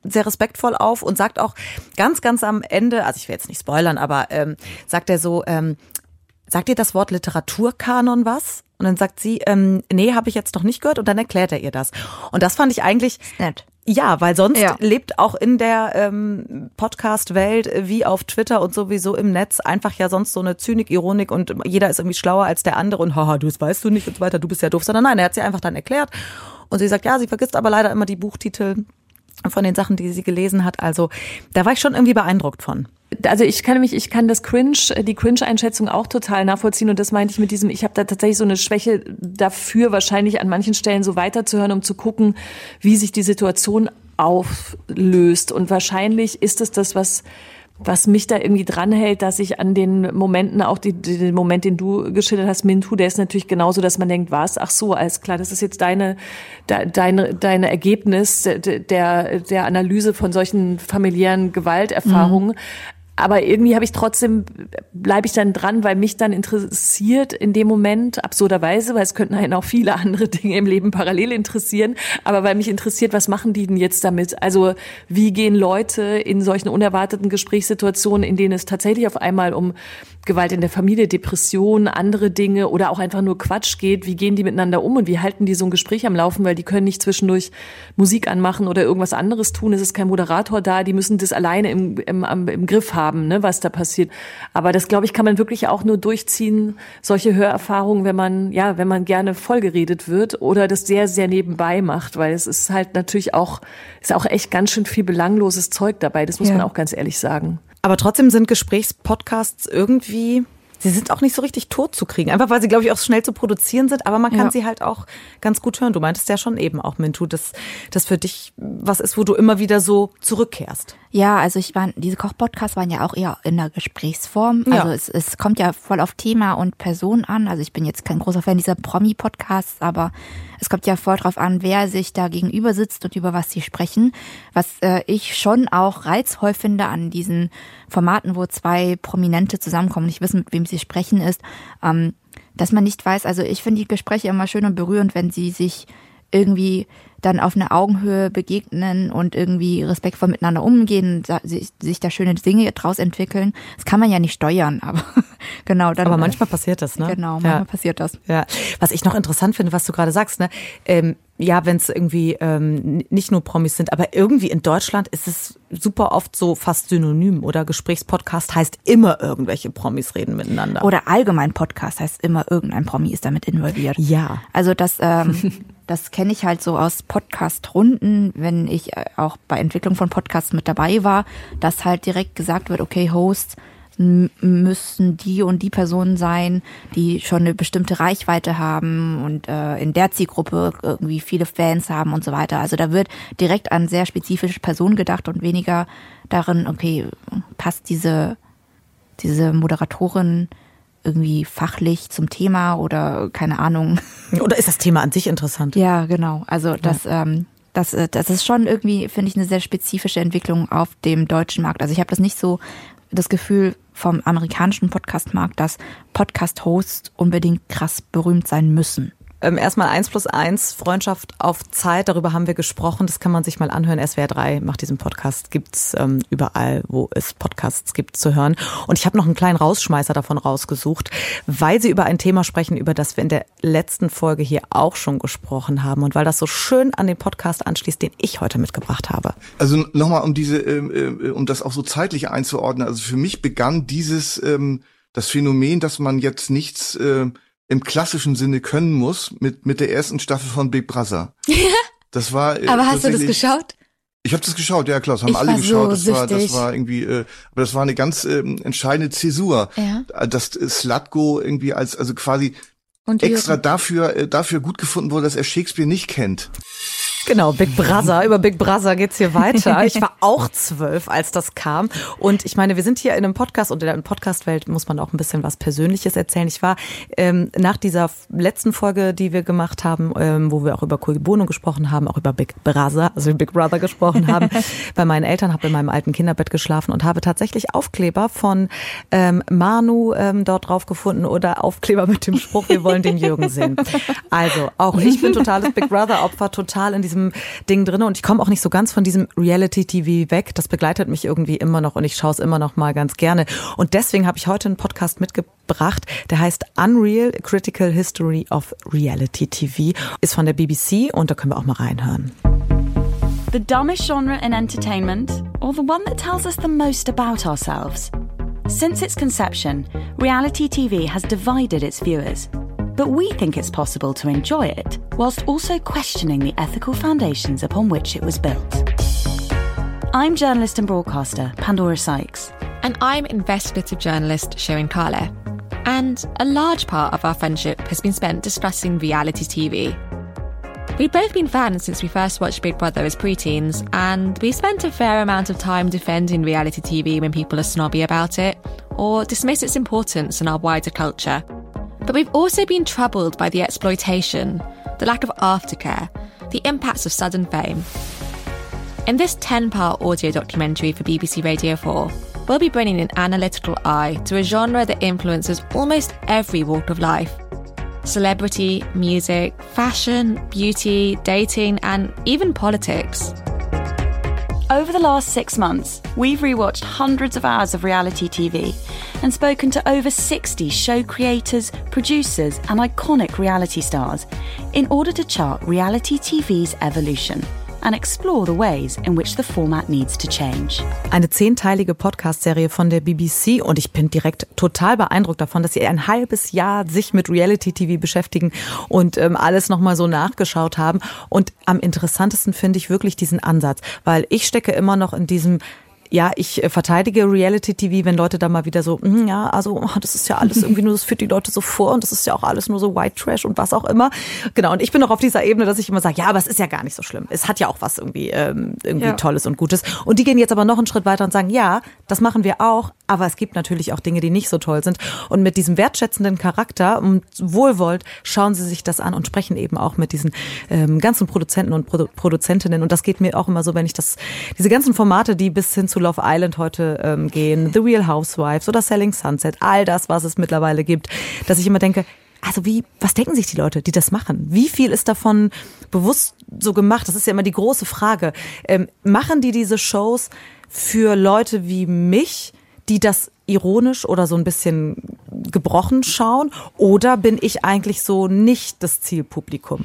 sehr respektvoll auf und sagt auch ganz, ganz am Ende, also ich will jetzt nicht spoilern, aber ähm, sagt er so, ähm, sagt ihr das Wort Literaturkanon was? Und dann sagt sie, ähm, nee, habe ich jetzt noch nicht gehört. Und dann erklärt er ihr das. Und das fand ich eigentlich nett. Ja, weil sonst ja. lebt auch in der ähm, Podcast-Welt wie auf Twitter und sowieso im Netz einfach ja sonst so eine Zynik, Ironik und jeder ist irgendwie schlauer als der andere und haha, du das weißt du nicht und so weiter, du bist ja doof, sondern nein, er hat sie einfach dann erklärt und sie sagt, ja, sie vergisst aber leider immer die Buchtitel von den Sachen, die sie gelesen hat. Also da war ich schon irgendwie beeindruckt von. Also ich kann mich, ich kann das Cringe, die Cringe-Einschätzung auch total nachvollziehen und das meinte ich mit diesem, ich habe da tatsächlich so eine Schwäche dafür, wahrscheinlich an manchen Stellen so weiterzuhören, um zu gucken, wie sich die Situation auflöst. Und wahrscheinlich ist es das, was was mich da irgendwie dranhält, dass ich an den Momenten, auch die, den Moment, den du geschildert hast, Mintu, der ist natürlich genauso, dass man denkt, was? Ach so, alles klar, das ist jetzt deine, deine, deine Ergebnis der, der Analyse von solchen familiären Gewalterfahrungen. Mhm. Aber irgendwie habe ich trotzdem, bleibe ich dann dran, weil mich dann interessiert in dem Moment, absurderweise, weil es könnten einen auch viele andere Dinge im Leben parallel interessieren, aber weil mich interessiert, was machen die denn jetzt damit? Also wie gehen Leute in solchen unerwarteten Gesprächssituationen, in denen es tatsächlich auf einmal um Gewalt in der Familie, Depression, andere Dinge oder auch einfach nur Quatsch geht, wie gehen die miteinander um und wie halten die so ein Gespräch am Laufen, weil die können nicht zwischendurch Musik anmachen oder irgendwas anderes tun, es ist kein Moderator da, die müssen das alleine im, im, im Griff haben, ne, was da passiert. Aber das, glaube ich, kann man wirklich auch nur durchziehen, solche Hörerfahrungen, wenn man, ja, wenn man gerne vollgeredet wird oder das sehr, sehr nebenbei macht, weil es ist halt natürlich auch, ist auch echt ganz schön viel belangloses Zeug dabei, das muss ja. man auch ganz ehrlich sagen. Aber trotzdem sind Gesprächspodcasts irgendwie sie sind auch nicht so richtig tot zu kriegen. Einfach weil sie, glaube ich, auch schnell zu produzieren sind, aber man kann ja. sie halt auch ganz gut hören. Du meintest ja schon eben auch, Mintu, dass das für dich was ist, wo du immer wieder so zurückkehrst. Ja, also ich war, diese Kochpodcasts waren ja auch eher in der Gesprächsform. Also ja. es, es kommt ja voll auf Thema und Person an. Also ich bin jetzt kein großer Fan dieser Promi-Podcasts, aber es kommt ja voll drauf an, wer sich da gegenüber sitzt und über was sie sprechen. Was äh, ich schon auch reizvoll finde an diesen Formaten, wo zwei Prominente zusammenkommen und nicht wissen, mit wem sie sprechen, ist, ähm, dass man nicht weiß, also ich finde die Gespräche immer schön und berührend, wenn sie sich irgendwie dann auf eine Augenhöhe begegnen und irgendwie respektvoll miteinander umgehen, sich da schöne Dinge draus entwickeln. Das kann man ja nicht steuern, aber genau. Dann, aber manchmal passiert das, ne? Genau, manchmal ja. passiert das. Ja. Was ich noch interessant finde, was du gerade sagst, ne? Ähm, ja, wenn es irgendwie ähm, nicht nur Promis sind, aber irgendwie in Deutschland ist es super oft so fast synonym oder Gesprächspodcast heißt immer irgendwelche Promis reden miteinander. Oder allgemein Podcast heißt immer irgendein Promi ist damit involviert. Ja. Also das, ähm, das kenne ich halt so aus Podcast-Runden, wenn ich äh, auch bei Entwicklung von Podcasts mit dabei war, dass halt direkt gesagt wird, okay, Host, müssen die und die Personen sein, die schon eine bestimmte Reichweite haben und äh, in der Zielgruppe irgendwie viele Fans haben und so weiter. Also da wird direkt an sehr spezifische Personen gedacht und weniger darin, okay, passt diese, diese Moderatorin irgendwie fachlich zum Thema oder keine Ahnung. Oder ist das Thema an sich interessant? Ja, genau. Also das, ja. ähm, das, äh, das ist schon irgendwie, finde ich, eine sehr spezifische Entwicklung auf dem deutschen Markt. Also ich habe das nicht so das Gefühl vom amerikanischen Podcast-Markt, dass Podcast-Hosts unbedingt krass berühmt sein müssen. Ähm, erstmal eins plus eins, Freundschaft auf Zeit, darüber haben wir gesprochen. Das kann man sich mal anhören. SWR 3 macht diesen Podcast, gibt's ähm, überall, wo es Podcasts gibt, zu hören. Und ich habe noch einen kleinen Rausschmeißer davon rausgesucht, weil sie über ein Thema sprechen, über das wir in der letzten Folge hier auch schon gesprochen haben und weil das so schön an den Podcast anschließt, den ich heute mitgebracht habe. Also nochmal, um diese, ähm, äh, um das auch so zeitlich einzuordnen. Also für mich begann dieses ähm, das Phänomen, dass man jetzt nichts äh, im klassischen Sinne können muss mit mit der ersten Staffel von Big Brother. Das war. Äh, Aber hast du das geschaut? Ich habe das geschaut, ja klar, das haben Ich alle geschaut. so das war, das süchtig. war irgendwie, äh, aber das war eine ganz ähm, entscheidende Zäsur, Ja. dass Slatko irgendwie als also quasi Und extra dafür äh, dafür gut gefunden wurde, dass er Shakespeare nicht kennt. Genau, Big Brother. Über Big Brother geht's hier weiter. Ich war auch zwölf, als das kam. Und ich meine, wir sind hier in einem Podcast und in der Podcastwelt muss man auch ein bisschen was Persönliches erzählen. Ich war ähm, nach dieser letzten Folge, die wir gemacht haben, ähm, wo wir auch über Cui Bono gesprochen haben, auch über Big Brother, also Big Brother gesprochen haben, bei meinen Eltern, habe in meinem alten Kinderbett geschlafen und habe tatsächlich Aufkleber von ähm, Manu ähm, dort drauf gefunden oder Aufkleber mit dem Spruch, wir wollen den Jürgen sehen. Also auch ich bin totales Big Brother Opfer, total in diesem Ding drinne und ich komme auch nicht so ganz von diesem Reality TV weg. Das begleitet mich irgendwie immer noch und ich schaue es immer noch mal ganz gerne. Und deswegen habe ich heute einen Podcast mitgebracht, der heißt Unreal Critical History of Reality TV, ist von der BBC und da können wir auch mal reinhören. The dumbest genre in entertainment, or the one that tells us the most about ourselves? Since its conception, reality TV has divided its viewers. But we think it's possible to enjoy it whilst also questioning the ethical foundations upon which it was built. I'm journalist and broadcaster Pandora Sykes. And I'm investigative journalist Sharon Carle. And a large part of our friendship has been spent discussing reality TV. We've both been fans since we first watched Big Brother as preteens, and we've spent a fair amount of time defending reality TV when people are snobby about it, or dismiss its importance in our wider culture. But we've also been troubled by the exploitation, the lack of aftercare, the impacts of sudden fame. In this 10 part audio documentary for BBC Radio 4, we'll be bringing an analytical eye to a genre that influences almost every walk of life celebrity, music, fashion, beauty, dating, and even politics. Over the last six months, we've rewatched hundreds of hours of reality TV and spoken to over 60 show creators, producers, and iconic reality stars in order to chart reality TV's evolution and explore the ways in which the format needs to change. Eine zehnteilige Podcast-Serie von der BBC und ich bin direkt total beeindruckt davon, dass sie ein halbes Jahr sich mit Reality-TV beschäftigen und ähm, alles nochmal so nachgeschaut haben. Und am interessantesten finde ich wirklich diesen Ansatz, weil ich stecke immer noch in diesem ja, ich äh, verteidige Reality TV, wenn Leute da mal wieder so, "Hm, ja, also oh, das ist ja alles irgendwie nur, das führt die Leute so vor und das ist ja auch alles nur so White Trash und was auch immer. Genau, und ich bin noch auf dieser Ebene, dass ich immer sage, ja, aber es ist ja gar nicht so schlimm. Es hat ja auch was irgendwie, ähm, irgendwie Ja. Tolles und Gutes. Und die gehen jetzt aber noch einen Schritt weiter und sagen, ja, das machen wir auch, aber es gibt natürlich auch Dinge, die nicht so toll sind. Und mit diesem wertschätzenden Charakter und wohlwollend schauen sie sich das an und sprechen eben auch mit diesen ähm, ganzen Produzenten und Produ Produzentinnen. Und das geht mir auch immer so, wenn ich das, diese ganzen Formate, die bis hin zu Love Island heute ähm, gehen, The Real Housewives oder Selling Sunset, all das, was es mittlerweile gibt, dass ich immer denke, also wie, was denken sich die Leute, die das machen? Wie viel ist davon bewusst so gemacht? Das ist ja immer die große Frage. Ähm, machen die diese Shows für Leute wie mich, die das ironisch oder so ein bisschen gebrochen schauen? Oder bin ich eigentlich so nicht das Zielpublikum?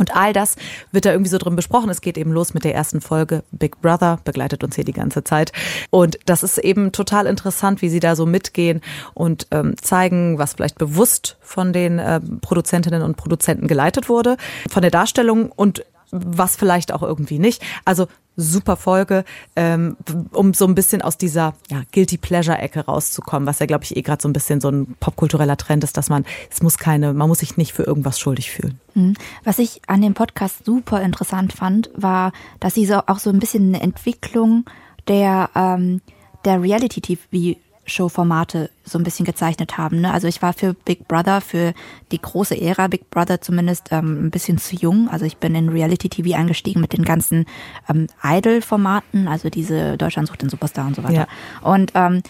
Und all das wird da irgendwie so drin besprochen. Es geht eben los mit der ersten Folge. Big Brother begleitet uns hier die ganze Zeit. Und das ist eben total interessant, wie sie da so mitgehen und ähm, zeigen, was vielleicht bewusst von den äh, Produzentinnen und Produzenten geleitet wurde, von der Darstellung und was vielleicht auch irgendwie nicht. Also super Folge, ähm, um so ein bisschen aus dieser ja, Guilty Pleasure-Ecke rauszukommen, was ja, glaube ich, eh gerade so ein bisschen so ein popkultureller Trend ist, dass man, es muss keine, man muss sich nicht für irgendwas schuldig fühlen. Mhm. Was ich an dem Podcast super interessant fand, war, dass sie so auch so ein bisschen eine Entwicklung der, ähm, der Reality-TV Show-Formate so ein bisschen gezeichnet haben. Ne? Also ich war für Big Brother, für die große Ära Big Brother zumindest ähm, ein bisschen zu jung. Also ich bin in Reality-TV eingestiegen mit den ganzen ähm, Idol-Formaten, also diese Deutschland sucht den Superstar und so weiter. Ja. Und ähm,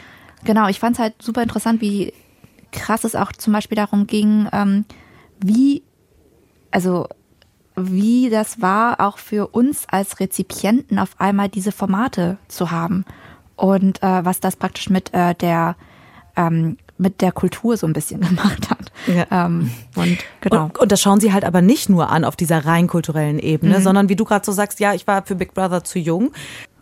genau, ich fand es halt super interessant, wie krass es auch zum Beispiel darum ging, ähm, wie also wie das war, auch für uns als Rezipienten auf einmal diese Formate zu haben und äh, was das praktisch mit äh, der ähm, mit der Kultur so ein bisschen gemacht hat. Ja. Ähm, und, genau. Und, und, das schauen sie halt aber nicht nur an auf dieser rein kulturellen Ebene, mhm. sondern wie du gerade so sagst, ja, ich war für Big Brother zu jung.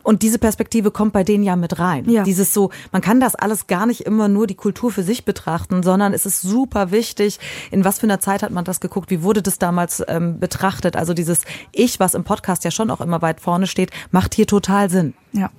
Und diese Perspektive kommt bei denen ja mit rein. Ja. Dieses so, man kann das alles gar nicht immer nur die Kultur für sich betrachten, sondern es ist super wichtig, in was für einer Zeit hat man das geguckt, wie wurde das damals ähm, betrachtet. Also dieses Ich, was im Podcast ja schon auch immer weit vorne steht, macht hier total Sinn. Ja.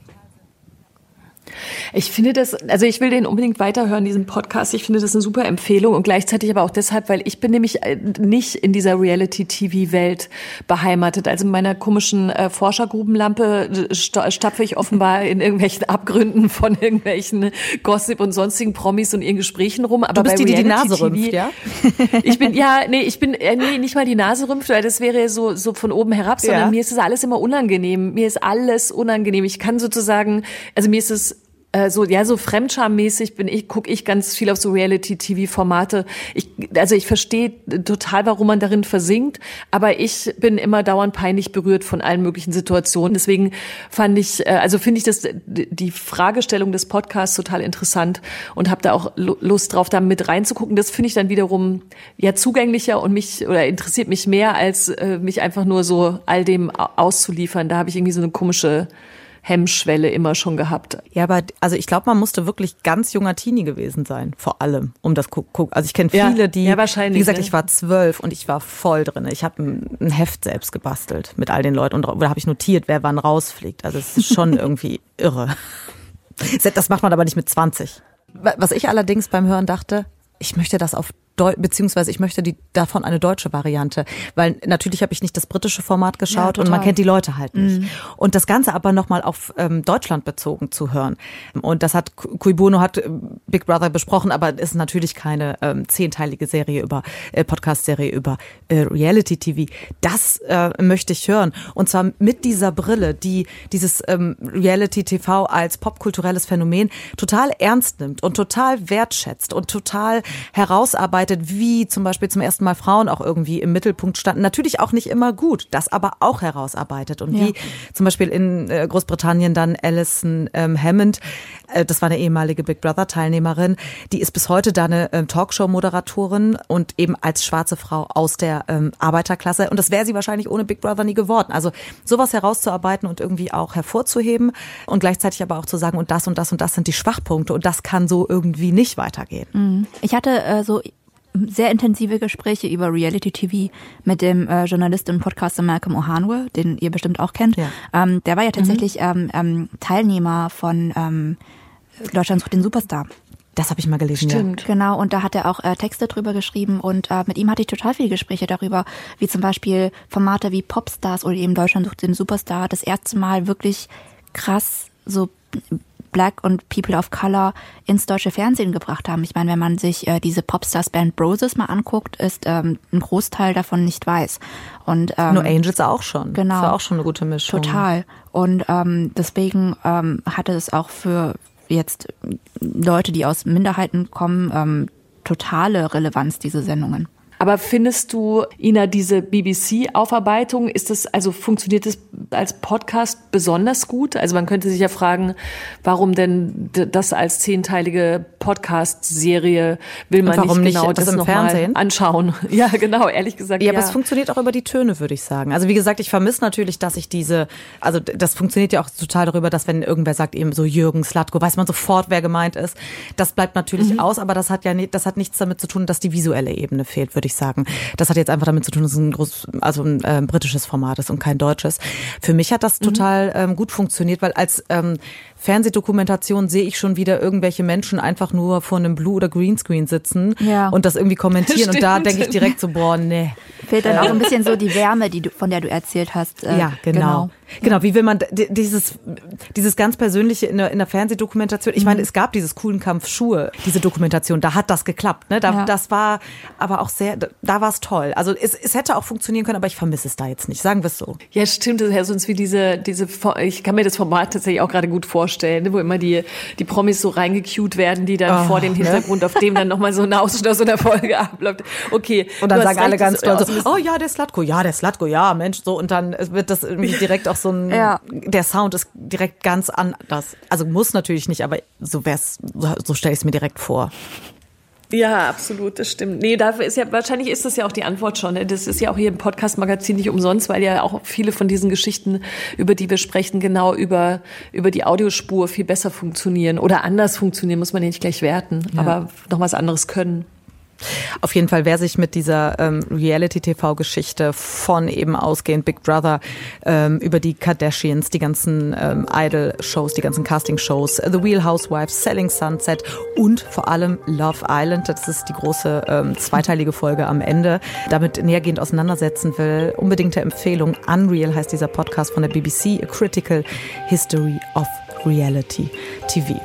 Ich finde das, also ich will den unbedingt weiterhören, diesen Podcast. Ich finde das eine super Empfehlung und gleichzeitig aber auch deshalb, weil ich bin nämlich äh, nicht in dieser Reality-TV-Welt beheimatet. Also in meiner komischen äh, Forschergrubenlampe äh, stapfe ich offenbar in irgendwelchen Abgründen von irgendwelchen Gossip und sonstigen Promis und ihren Gesprächen rum. Aber du bist bei die, die die Nase rümpft, ja? ich bin, ja, nee, ich bin, äh, nee, nicht mal die Nase rümpft, weil das wäre so, so von oben herab, sondern ja. mir ist das alles immer unangenehm. Mir ist alles unangenehm. Ich kann sozusagen, also mir ist es äh, so ja so Fremdschammäßig bin ich gucke ich ganz viel auf so Reality TV Formate ich also ich verstehe total warum man darin versinkt aber ich bin immer dauernd peinlich berührt von allen möglichen Situationen. Deswegen fand ich äh, also finde ich das die Fragestellung des Podcasts total interessant und habe da auch Lust drauf da mit reinzugucken. Das finde ich dann wiederum ja zugänglicher und mich oder interessiert mich mehr als äh, mich einfach nur so all dem auszuliefern. Da habe ich irgendwie so eine komische Hemmschwelle immer schon gehabt. Ja, aber also ich glaube, man musste wirklich ganz junger Teenie gewesen sein, vor allem, um das gucken. Also ich kenne viele, ja, die, ja, wahrscheinlich, wie gesagt, ne? ich war zwölf und ich war voll drin. Ich habe ein, ein, Heft selbst gebastelt mit all den Leuten und da habe ich notiert, wer wann rausfliegt. Also es ist schon irgendwie irre. Das macht man aber nicht mit 20. Was ich allerdings beim Hören dachte, ich möchte das auf beziehungsweise ich möchte die davon eine deutsche Variante, weil natürlich habe ich nicht das britische Format geschaut ja, und man kennt die Leute halt nicht. Mhm. Und das Ganze aber nochmal auf ähm, Deutschland bezogen zu hören. Und das hat Kuibono hat äh, Big Brother besprochen, aber ist natürlich keine ähm, zehnteilige Serie über äh, Podcast-Serie über äh, Reality TV. Das äh, möchte ich hören und zwar mit dieser Brille, die dieses ähm, Reality TV als popkulturelles Phänomen total ernst nimmt und total wertschätzt und total herausarbeitet beobachtet, wie zum Beispiel zum ersten Mal Frauen auch irgendwie im Mittelpunkt standen. Natürlich auch nicht immer gut, das aber auch herausarbeitet. Und ja. wie zum Beispiel in äh, Großbritannien dann Alison ähm, Hammond, äh, das war eine ehemalige Big Brother Teilnehmerin, die ist bis heute da eine ähm, Talkshow-Moderatorin und eben als schwarze Frau aus der ähm, Arbeiterklasse. Und das wäre sie wahrscheinlich ohne Big Brother nie geworden. Also sowas herauszuarbeiten und irgendwie auch hervorzuheben und gleichzeitig aber auch zu sagen, und das und das und das sind die Schwachpunkte und das kann so irgendwie nicht weitergehen. Mhm. Ich hatte äh, so sehr intensive Gespräche über Reality TV mit dem äh, Journalisten und Podcaster Malcolm Ohanwe, den ihr bestimmt auch kennt. Ja. Ähm, der war ja tatsächlich mhm. ähm, ähm, Teilnehmer von ähm, Deutschland sucht den Superstar. Das habe ich mal gelesen. Stimmt. Ja. Genau, und da hat er auch äh, Texte drüber geschrieben und äh, mit ihm hatte ich total viele Gespräche darüber, wie zum Beispiel Formate wie Popstars oder eben Deutschland sucht den Superstar das erste Mal wirklich krass so Black und People of Color ins deutsche Fernsehen gebracht haben. Ich meine, wenn man sich äh, diese Popstars-Band Broses mal anguckt, ist ähm, ein Großteil davon nicht weiß. Und ähm, No Angels auch schon. Genau. Das war auch schon eine gute Mischung. Total. Und ähm, deswegen ähm, hatte es auch für jetzt Leute, die aus Minderheiten kommen, ähm, totale Relevanz, diese Sendungen. Aber findest du, Ina, diese BBC-Aufarbeitung, ist das, also funktioniert das als Podcast besonders gut? Also man könnte sich ja fragen, warum denn das als zehnteilige Podcast-Serie will man nicht genau nicht das, das nochmal anschauen? Ja, genau, ehrlich gesagt. Ja, ja, aber es funktioniert auch über die Töne, würde ich sagen. Also wie gesagt, ich vermisse natürlich, dass ich diese, also das funktioniert ja auch total darüber, dass wenn irgendwer sagt eben so Jürgen Slatko, weiß man sofort, wer gemeint ist. Das bleibt natürlich mhm. aus, aber das hat ja nicht, das hat nichts damit zu tun, dass die visuelle Ebene fehlt, würde ich sagen. Das hat jetzt einfach damit zu tun, dass es ein groß, also ein äh, britisches Format ist und kein deutsches. Für mich hat das mhm. total ähm, gut funktioniert, weil als ähm, Fernsehdokumentation sehe ich schon wieder irgendwelche Menschen einfach nur vor einem Blue- oder Greenscreen sitzen ja. und das irgendwie kommentieren. und da denke ich direkt so, boah, nee. Fehlt dann auch ein bisschen so die Wärme, die du, von der du erzählt hast. Äh, ja, genau. genau. Genau, wie will man dieses, dieses ganz persönliche in der, in der Fernsehdokumentation. Ich mhm. meine, es gab dieses coolen Kampf Schuhe, diese Dokumentation, da hat das geklappt. Ne? Da, ja. Das war aber auch sehr, da war es toll. Also es, es hätte auch funktionieren können, aber ich vermisse es da jetzt nicht. Sagen wir es so. Ja, stimmt. Das ist ja sonst wie diese, diese, ich kann mir das Format tatsächlich auch gerade gut vorstellen, ne? wo immer die, die Promis so reingecued werden, die dann oh, vor dem ne? Hintergrund, ne? auf dem dann nochmal so ein Ausschnitt aus so einer Folge abläuft. Okay. Und dann sagen alle ganz toll so, oh ja, der Slatko, ja, der Slatko, ja, Mensch, so und dann wird das irgendwie direkt auch so ein, Ja. der Sound ist direkt ganz anders. Also muss natürlich nicht, aber so wär's, so, so stelle ich es mir direkt vor. Ja, absolut, das stimmt. Nee, dafür ist ja, wahrscheinlich ist das ja auch die Antwort schon. ne? Das ist ja auch hier im Podcast-Magazin nicht umsonst, weil ja auch viele von diesen Geschichten, über die wir sprechen, genau über, über die Audiospur viel besser funktionieren oder anders funktionieren, muss man ja nicht gleich werten, aber noch was anderes können. Auf jeden Fall, wer sich mit dieser ähm, Reality-TV-Geschichte von eben ausgehend Big Brother ähm, über die Kardashians, die ganzen ähm, Idol-Shows, die ganzen Casting-Shows, The Real Housewives, Selling Sunset und vor allem Love Island, das ist die große ähm, zweiteilige Folge am Ende, damit nähergehend auseinandersetzen will, unbedingte Empfehlung. Unreal heißt dieser Podcast von der BBC, A Critical History of Reality TV.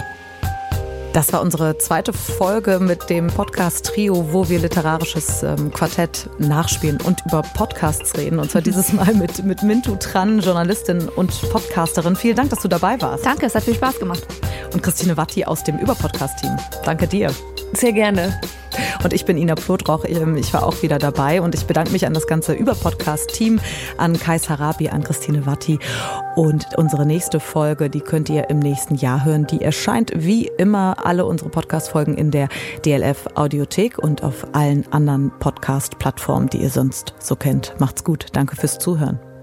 Das war unsere zweite Folge mit dem Podcast Trio, wo wir literarisches ähm, Quartett nachspielen und über Podcasts reden. Und zwar dieses Mal mit, mit Mintu Tran, Journalistin und Podcasterin. Vielen Dank, dass du dabei warst. Danke, es hat viel Spaß gemacht. Und Christine Watti aus dem Überpodcast-Team. Danke dir. Sehr gerne. Und ich bin Ina Plotroch. Ähm, Ich war auch wieder dabei und ich bedanke mich an das ganze Überpodcast-Team, an Kai Harabi, an Christine Watti. Und unsere nächste Folge, die könnt ihr im nächsten Jahr hören. Die erscheint wie immer alle unsere Podcast-Folgen in der DLF Audiothek und auf allen anderen Podcast-Plattformen, die ihr sonst so kennt. Macht's gut. Danke fürs Zuhören.